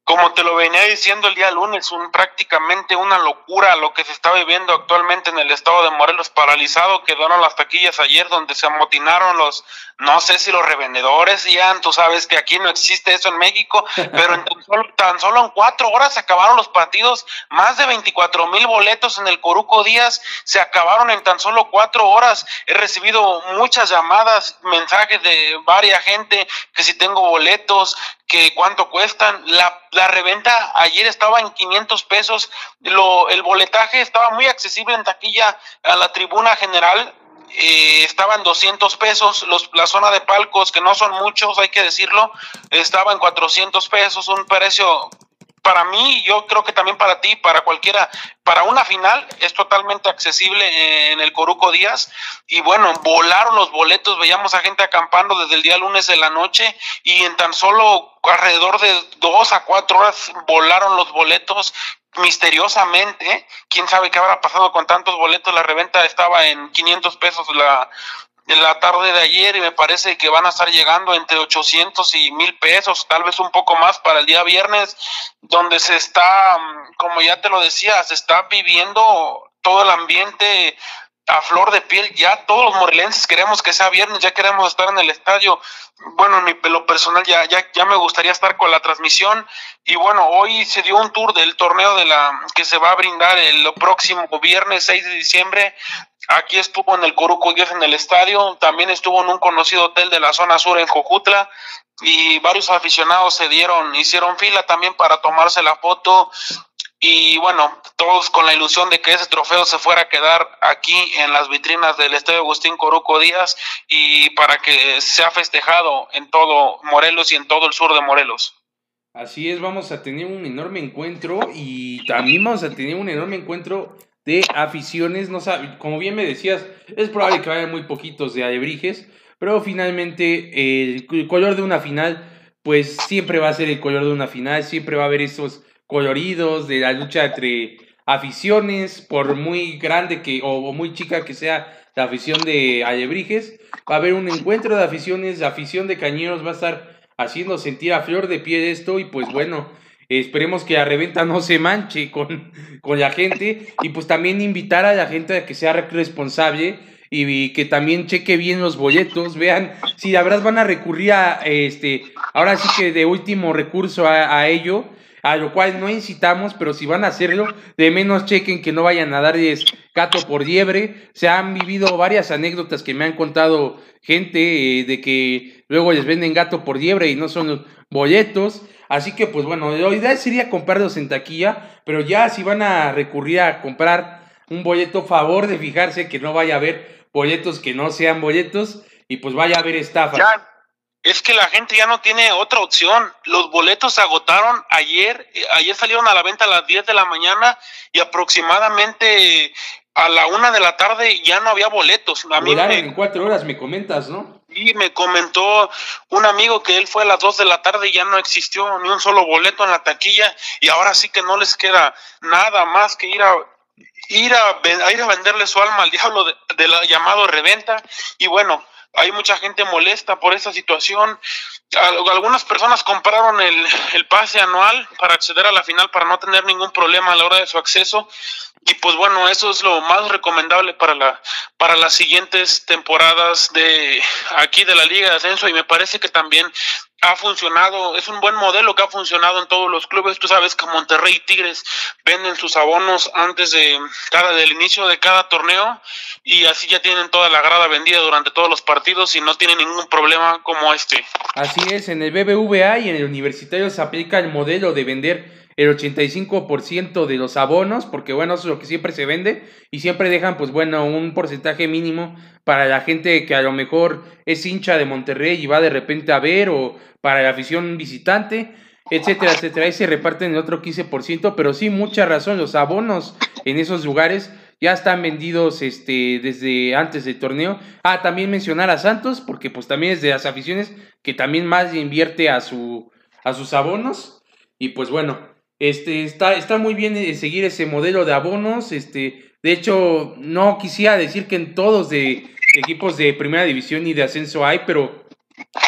Como te lo venía diciendo el día lunes, un, prácticamente una locura lo que se está viviendo actualmente en el estado de Morelos, paralizado, quedaron las taquillas ayer donde se amotinaron los, no sé si los revendedores, ya tú sabes que aquí no existe eso en México, pero en tan, solo, tan solo en cuatro horas se acabaron los partidos, más de 24 mil boletos en el Coruco Díaz, se acabaron en tan solo cuatro horas, he recibido muchas llamadas, mensajes de varias gente que si tengo boletos, que cuánto cuestan. La, la reventa ayer estaba en 500 pesos, lo, el boletaje estaba muy accesible en taquilla a la tribuna general. Eh, estaban 200 pesos, los, la zona de palcos, que no son muchos, hay que decirlo, estaba en 400 pesos, un precio para mí, yo creo que también para ti, para cualquiera, para una final es totalmente accesible en el Coruco Díaz. Y bueno, volaron los boletos, veíamos a gente acampando desde el día lunes de la noche y en tan solo alrededor de dos a cuatro horas volaron los boletos misteriosamente. ¿Quién sabe qué habrá pasado con tantos boletos? La reventa estaba en 500 pesos la, en la tarde de ayer y me parece que van a estar llegando entre 800 y 1000 pesos, tal vez un poco más para el día viernes, donde se está, como ya te lo decía, se está viviendo todo el ambiente a flor de piel. Ya todos los morelenses queremos que sea viernes, ya queremos estar en el estadio. Bueno, en mi pelo personal ya, ya, ya me gustaría estar con la transmisión. Y bueno, hoy se dio un tour del torneo de la que se va a brindar el próximo viernes 6 de diciembre Aquí estuvo en el Coruco 10 en el estadio, también estuvo en un conocido hotel de la zona sur en Jojutla y varios aficionados se dieron, hicieron fila también para tomarse la foto y bueno, todos con la ilusión de que ese trofeo se fuera a quedar aquí en las vitrinas del Estadio Agustín Coruco Díaz y para que sea festejado en todo Morelos y en todo el sur de Morelos. Así es, vamos a tener un enorme encuentro y también vamos a tener un enorme encuentro de aficiones. No sabe, como bien me decías, es probable que vayan muy poquitos de Alebrijes, pero finalmente el, color de una final, pues siempre va a ser el color de una final, siempre va a haber esos coloridos de la lucha entre aficiones, por muy grande que o, muy chica que sea la afición de Alebrijes, va a haber un encuentro de aficiones, la afición de Cañeros va a estar haciendo sentir a flor de pie esto y pues bueno, Esperemos que la reventa no se manche con, con la gente y pues también invitar a la gente a que sea responsable y que también cheque bien los boletos, vean si la verdad van a recurrir a este, ahora sí que de último recurso a, ello, a lo cual no incitamos, pero si van a hacerlo, de menos chequen que no vayan a darles gato por liebre. Se han vivido varias anécdotas que me han contado gente eh, de que luego les venden gato por liebre y no son los boletos. Así que, pues bueno, la idea sería comprarlos en taquilla, pero ya si van a recurrir a comprar un boleto, favor de fijarse que no vaya a haber boletos que no sean boletos y pues vaya a haber estafa. Ya, es que la gente ya no tiene otra opción. Los boletos se agotaron ayer, ayer salieron a la venta a las 10 de la mañana y aproximadamente a la una de la tarde ya no había boletos. A mí en cuatro horas, me comentas, ¿no? Y me comentó un amigo que él fue a las dos de la tarde y ya no existió ni un solo boleto en la taquilla y ahora sí que no les queda nada más que ir a ir a, ir a venderle su alma al diablo de, de la llamado reventa y bueno, hay mucha gente molesta por esa situación. Algunas personas compraron el, el, pase anual para acceder a la final para no tener ningún problema a la hora de su acceso. Y pues bueno, eso es lo más recomendable para, la, para las siguientes temporadas de aquí de la Liga de Ascenso. Y me parece que también ha funcionado, es un buen modelo que ha funcionado en todos los clubes. Tú sabes que Monterrey y Tigres venden sus abonos antes de cada del inicio de cada torneo y así ya tienen toda la grada vendida durante todos los partidos y no tienen ningún problema como este. Así es, en el BBVA y en el universitario se aplica el modelo de vender el 85% de los abonos, porque bueno, eso es lo que siempre se vende, y siempre dejan, pues bueno, un porcentaje mínimo para la gente que a lo mejor es hincha de Monterrey y va de repente a ver, o para la afición visitante. etcétera, etcétera. Ahí se reparten el otro 15%, pero sí, mucha razón, los abonos en esos lugares ya están vendidos este, desde antes del torneo. Ah, también mencionar a Santos, porque pues también es de las aficiones que también más invierte a, su, a sus abonos. Y pues bueno, este, está, está muy bien eh, seguir ese modelo de abonos. Este, de hecho, no quisiera decir que en todos de equipos de primera división y de ascenso hay, pero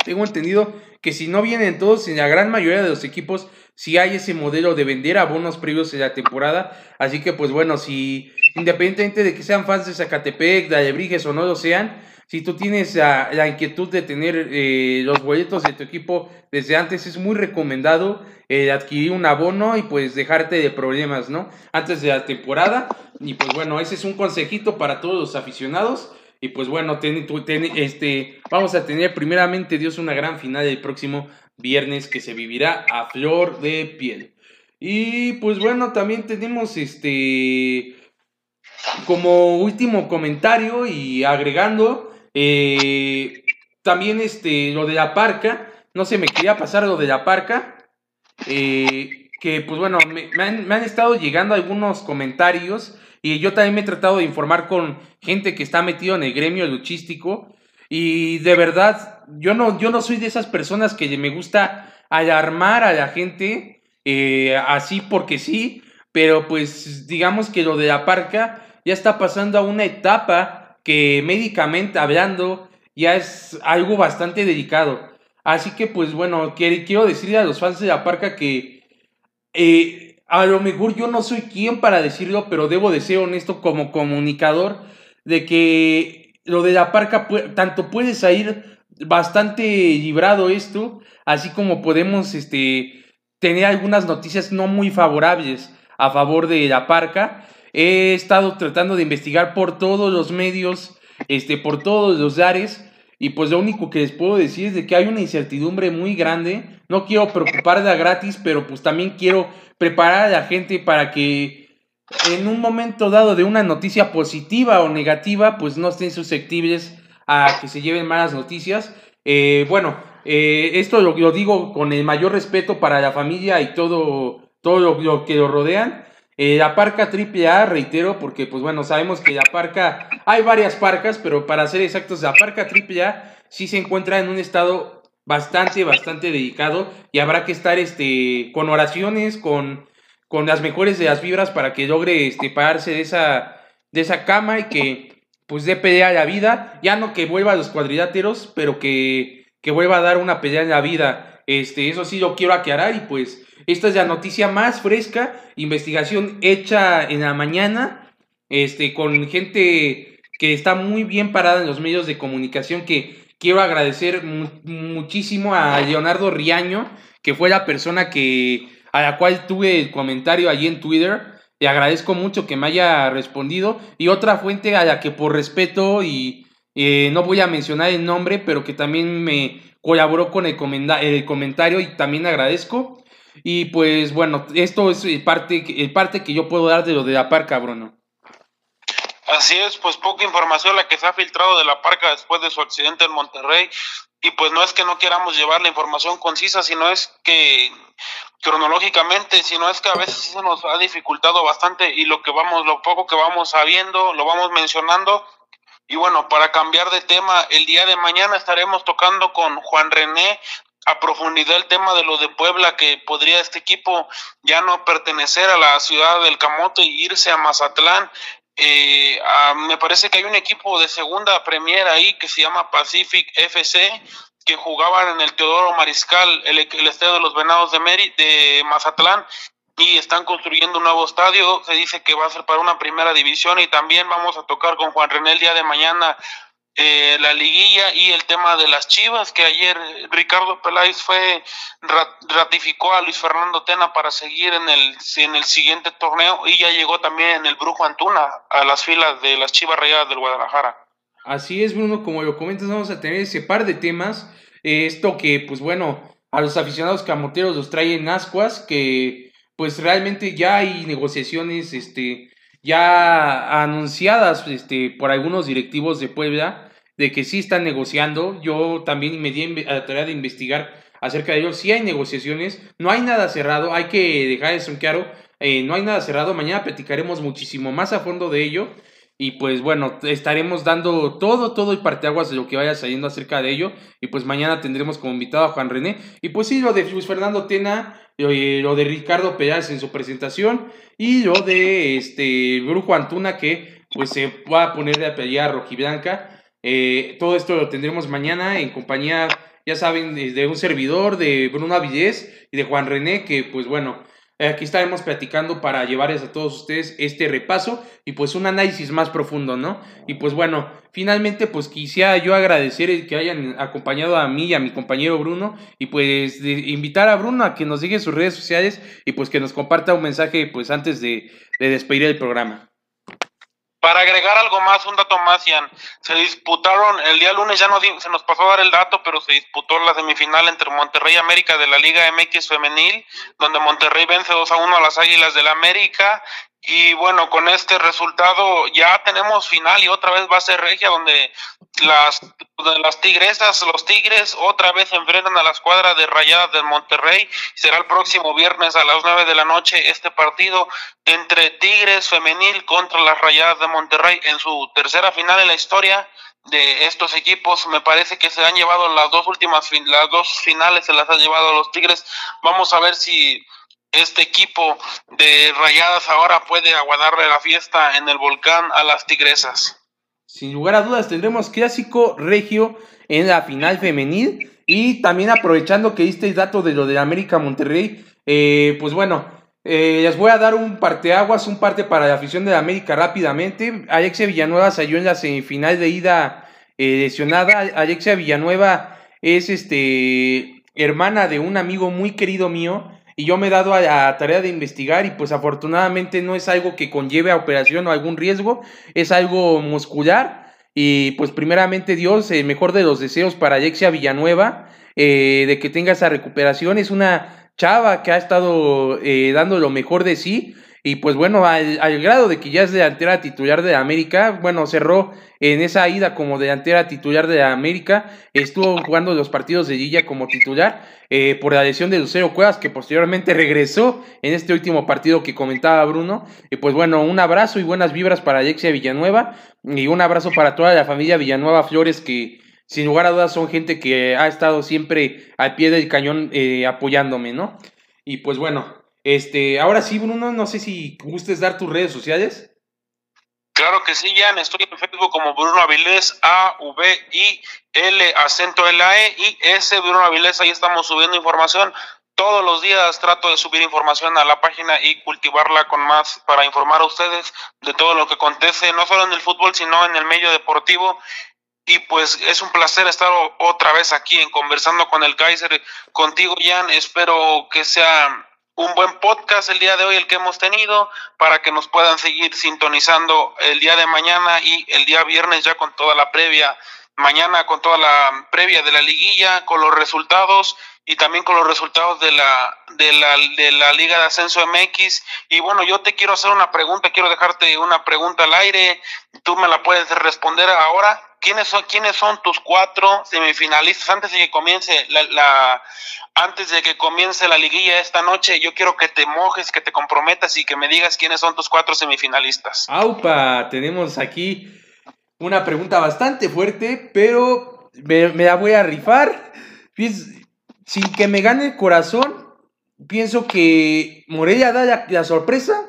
tengo entendido que si no vienen todos, en la gran mayoría de los equipos sí hay ese modelo de vender abonos previos en la temporada. Así que pues bueno, si independientemente de que sean fans de Zacatepec, de Alebrijes o no lo sean, si tú tienes la, inquietud de tener eh, los boletos de tu equipo desde antes, es muy recomendado eh, adquirir un abono y pues dejarte de problemas, ¿no? Antes de la temporada. Y pues bueno, ese es un consejito para todos los aficionados. Y pues bueno, este, vamos a tener primeramente Dios una gran final el próximo viernes que se vivirá a flor de piel. Y pues bueno, también tenemos este como último comentario y agregando eh, también este lo de la parca. No se me quería pasar lo de la parca. Eh, que pues bueno, me, han, me han estado llegando algunos comentarios y yo también me he tratado de informar con gente que está metido en el gremio luchístico. Y de verdad, yo no, yo no soy de esas personas que me gusta alarmar a la gente eh, así porque sí. Pero pues digamos que lo de la parca ya está pasando a una etapa que médicamente hablando ya es algo bastante delicado. Así que pues bueno, quiero decirle a los fans de la parca que eh, a lo mejor yo no soy quien para decirlo, pero debo de ser honesto como comunicador de que lo de la parca tanto puede salir bastante librado esto, así como podemos este, tener algunas noticias no muy favorables a favor de la parca. He estado tratando de investigar por todos los medios, este, por todos los lares, y pues lo único que les puedo decir es de que hay una incertidumbre muy grande. No quiero preocuparla gratis, pero pues también quiero preparar a la gente para que en un momento dado de una noticia positiva o negativa, pues no estén susceptibles a que se lleven malas noticias. Eh, bueno, eh, esto lo, lo, digo con el mayor respeto para la familia y todo, todo lo, que lo rodean. Eh, la parca AAA, reitero, porque pues bueno, sabemos que la parca, hay varias parcas, pero para ser exactos, la parca AAA sí se encuentra en un estado bastante, bastante dedicado y habrá que estar este, con oraciones, con, con las mejores de las vibras para que logre este, pararse de esa, de esa cama y que pues dé pelea a la vida, ya no que vuelva a los cuadriláteros, pero que, que vuelva a dar una pelea en la vida. Este, eso sí lo quiero aclarar y pues esta es la noticia más fresca, investigación hecha en la mañana, este, con gente que está muy bien parada en los medios de comunicación que quiero agradecer muchísimo a Leonardo Riaño, que fue la persona que, a la cual tuve el comentario allí en Twitter. Le agradezco mucho que me haya respondido. Y otra fuente a la que por respeto y eh, no voy a mencionar el nombre, pero que también me colaboró con el, el comentario y también agradezco. Y pues bueno, esto es parte, el parte que yo puedo dar de lo de la parca, Bruno. Así es, pues poca información la que se ha filtrado de la parca después de su accidente en Monterrey. Y pues no es que no queramos llevar la información concisa, sino es que cronológicamente, sino es que a veces se nos ha dificultado bastante y lo que vamos, lo poco que vamos sabiendo, lo vamos mencionando. Y bueno, para cambiar de tema, el día de mañana estaremos tocando con Juan René a profundidad el tema de lo de Puebla, que podría este equipo ya no pertenecer a la ciudad del Camote y irse a Mazatlán. Eh, me parece que hay un equipo de segunda Premier ahí que se llama Pacific FC que jugaban en el Teodoro Mariscal, el, estadio de los Venados de, Meri, de Mazatlán, y están construyendo un nuevo estadio. Se dice que va a ser para una primera división y también vamos a tocar con Juan René el día de mañana eh, la liguilla y el tema de las Chivas, que ayer Ricardo Peláez fue ratificó a Luis Fernando Tena para seguir en el, en el siguiente torneo y ya llegó también el Brujo Antuna a las filas de las Chivas Rayadas del Guadalajara. Así es, Bruno, como lo comentas, vamos a tener ese par de temas. Eh, esto que, pues bueno, a los aficionados camoteros los trae en ascuas, que pues realmente ya hay negociaciones este, ya anunciadas este, por algunos directivos de Puebla de que sí están negociando. Yo también me di a la tarea de investigar acerca de ello. Sí hay negociaciones, no hay nada cerrado, hay que dejar eso en claro. Eh, no hay nada cerrado, mañana platicaremos muchísimo más a fondo de ello. Y pues bueno, estaremos dando todo, todo el parteaguas de lo que vaya saliendo acerca de ello. Y pues mañana tendremos como invitado a Juan René. Y pues sí, lo de Luis Fernando Tena, eh, lo de Ricardo Pérez en su presentación. Y lo de este Brujo Antuna que pues se va a poner de apellido rojiblanca. Eh, todo esto lo tendremos mañana en compañía, ya saben, de un servidor, de Bruno Avilés y de Juan René, que pues bueno, Aquí estaremos platicando para llevarles a todos ustedes este repaso y pues un análisis más profundo, ¿no? Y pues bueno, finalmente pues quisiera yo agradecer el que hayan acompañado a mí y a mi compañero Bruno y pues invitar a Bruno a que nos siga sus redes sociales y pues que nos comparta un mensaje pues antes de, de despedir el programa. Para agregar algo más, un dato más, Ian, se disputaron, el día lunes ya no se nos pasó a dar el dato, pero se disputó la semifinal entre Monterrey y América de la Liga MX Femenil, donde Monterrey vence 2 a 1 a las Águilas del la América. Y bueno, con este resultado ya tenemos final y otra vez va a ser regia donde las, las tigresas, los tigres otra vez enfrentan a la escuadra de Rayadas del Monterrey. Será el próximo viernes a las 9 de la noche este partido entre Tigres femenil contra las Rayadas de Monterrey en su tercera final en la historia de estos equipos. Me parece que se han llevado las dos últimas, las dos finales se las han llevado los Tigres. Vamos a ver si este equipo de Rayadas ahora puede aguardarle la fiesta en el volcán a las Tigresas. Sin lugar a dudas tendremos clásico regio en la final femenil y también aprovechando que diste el dato de lo de América Monterrey, eh, pues bueno, eh, les voy a dar un parteaguas, un parte para la afición de la América rápidamente. Alexia Villanueva salió en la semifinal de ida eh, lesionada. Alexia Villanueva es este hermana de un amigo muy querido mío y yo me he dado a tarea de investigar y pues afortunadamente no es algo que conlleve a operación o algún riesgo, es algo muscular y pues primeramente Dios, el mejor de los deseos para Alexia Villanueva, eh, de que tenga esa recuperación, es una chava que ha estado eh, dando lo mejor de sí y pues bueno, al, grado de que ya es delantera titular de América, bueno, cerró en esa ida como delantera titular de América, estuvo jugando los partidos de Gilla como titular eh, por la lesión de Lucero Cuevas, que posteriormente regresó en este último partido que comentaba Bruno. Y pues bueno, un abrazo y buenas vibras para Alexia Villanueva y un abrazo para toda la familia Villanueva Flores que sin lugar a dudas son gente que ha estado siempre al pie del cañón eh, apoyándome, ¿no? Y pues bueno, este, ahora sí, Bruno, no sé si gustes dar tus redes sociales. Claro que sí, Jan, estoy en Facebook como Bruno Avilés, A, V, I, L, acento L, A, E, y S, Bruno Avilés, ahí estamos subiendo información. Todos los días trato de subir información a la página y cultivarla con más para informar a ustedes de todo lo que acontece, no solo en el fútbol, sino en el medio deportivo. Y pues es un placer estar otra vez aquí en conversando con el Kaiser, contigo, Jan. Espero que sea un buen podcast el día de hoy, el que hemos tenido, para que nos puedan seguir sintonizando el día de mañana y el día viernes ya con toda la previa, mañana con toda la previa de la liguilla, con los resultados y también con los resultados de la, de la, de la Liga de Ascenso MX. Y bueno, yo te quiero hacer una pregunta, quiero dejarte una pregunta al aire, tú me la puedes responder ahora. ¿Quiénes son, quiénes son tus cuatro semifinalistas antes de que comience la, antes de que comience la liguilla esta noche? Yo quiero que te mojes, que te comprometas y que me digas quiénes son tus cuatro semifinalistas. Aupa, tenemos aquí una pregunta bastante fuerte, pero me, me la voy a rifar. Sin que me gane el corazón, pienso que Morelia da la, la sorpresa.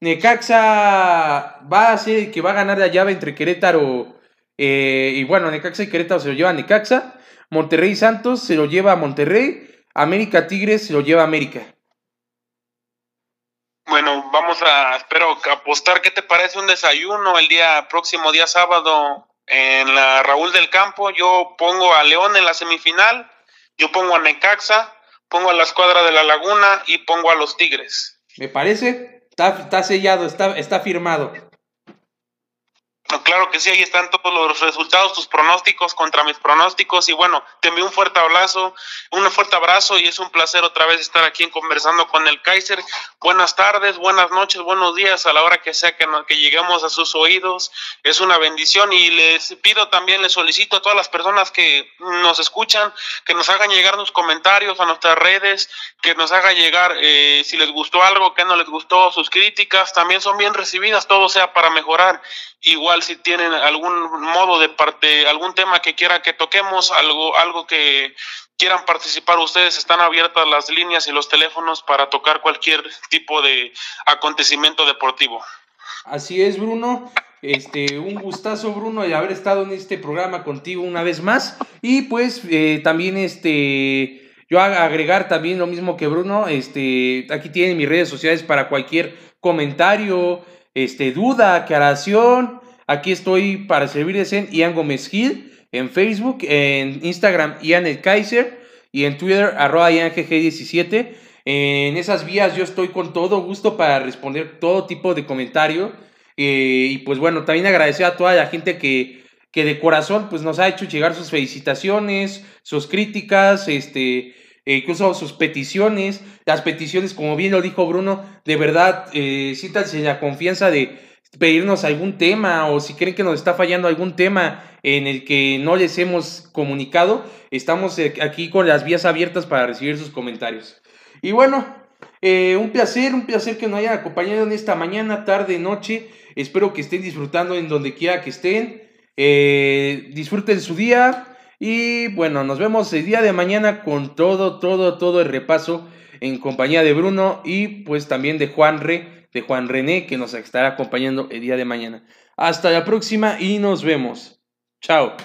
Necaxa va a ser el que va a ganar la llave entre Querétaro eh, y bueno, Necaxa y Querétaro se lo lleva a Necaxa. Monterrey Santos se lo lleva a Monterrey. América Tigres se lo lleva a América. Bueno, vamos a, espero apostar. ¿Qué te parece un desayuno el día próximo, día sábado, en la Raúl del Campo? Yo pongo a León en la semifinal, yo pongo a Necaxa, pongo a la escuadra de la Laguna y pongo a los Tigres. Me parece, está, está sellado, está, está firmado. Claro que sí, ahí están todos los resultados, tus pronósticos contra mis pronósticos y bueno, te envío un fuerte abrazo, un fuerte abrazo y es un placer otra vez estar aquí conversando con el Kaiser. Buenas tardes, buenas noches, buenos días a la hora que sea que, que lleguemos a sus oídos. Es una bendición y les pido también, les solicito a todas las personas que nos escuchan que nos hagan llegar los comentarios a nuestras redes, que nos hagan llegar eh, si les gustó algo, que no les gustó, sus críticas también son bien recibidas, todo sea para mejorar. Igual si tienen algún modo de parte, algún tema que quieran que toquemos, algo, algo que quieran participar ustedes, están abiertas las líneas y los teléfonos para tocar cualquier tipo de acontecimiento deportivo. Así es, Bruno. Este, un gustazo, Bruno, de haber estado en este programa contigo una vez más. Y pues eh, también este. Yo agregar también lo mismo que Bruno, este, aquí tienen mis redes sociales para cualquier comentario, este, duda, aclaración, aquí estoy para servirles en Ian Gómez Gil, en Facebook, en Instagram Ian el Kaiser y en Twitter arroba IanGG17. En esas vías yo estoy con todo gusto para responder todo tipo de comentario. Eh, y pues bueno, también agradecer a toda la gente que, que de corazón pues nos ha hecho llegar sus felicitaciones, sus críticas, este, eh, incluso sus peticiones, las peticiones, como bien lo dijo Bruno, de verdad, eh, la confianza de pedirnos algún tema o si creen que nos está fallando algún tema en el que no les hemos comunicado, estamos eh, aquí con las vías abiertas para recibir sus comentarios. Y bueno, eh, un placer, un placer que nos hayan acompañado en esta mañana, tarde, noche. Espero que estén disfrutando en donde quiera que estén. disfruten su día, y bueno, nos vemos el día de mañana con todo, todo, todo el repaso en compañía de Bruno y pues también de Juan Re, de Juan René, que nos estará acompañando el día de mañana. Hasta la próxima y nos vemos. Chao.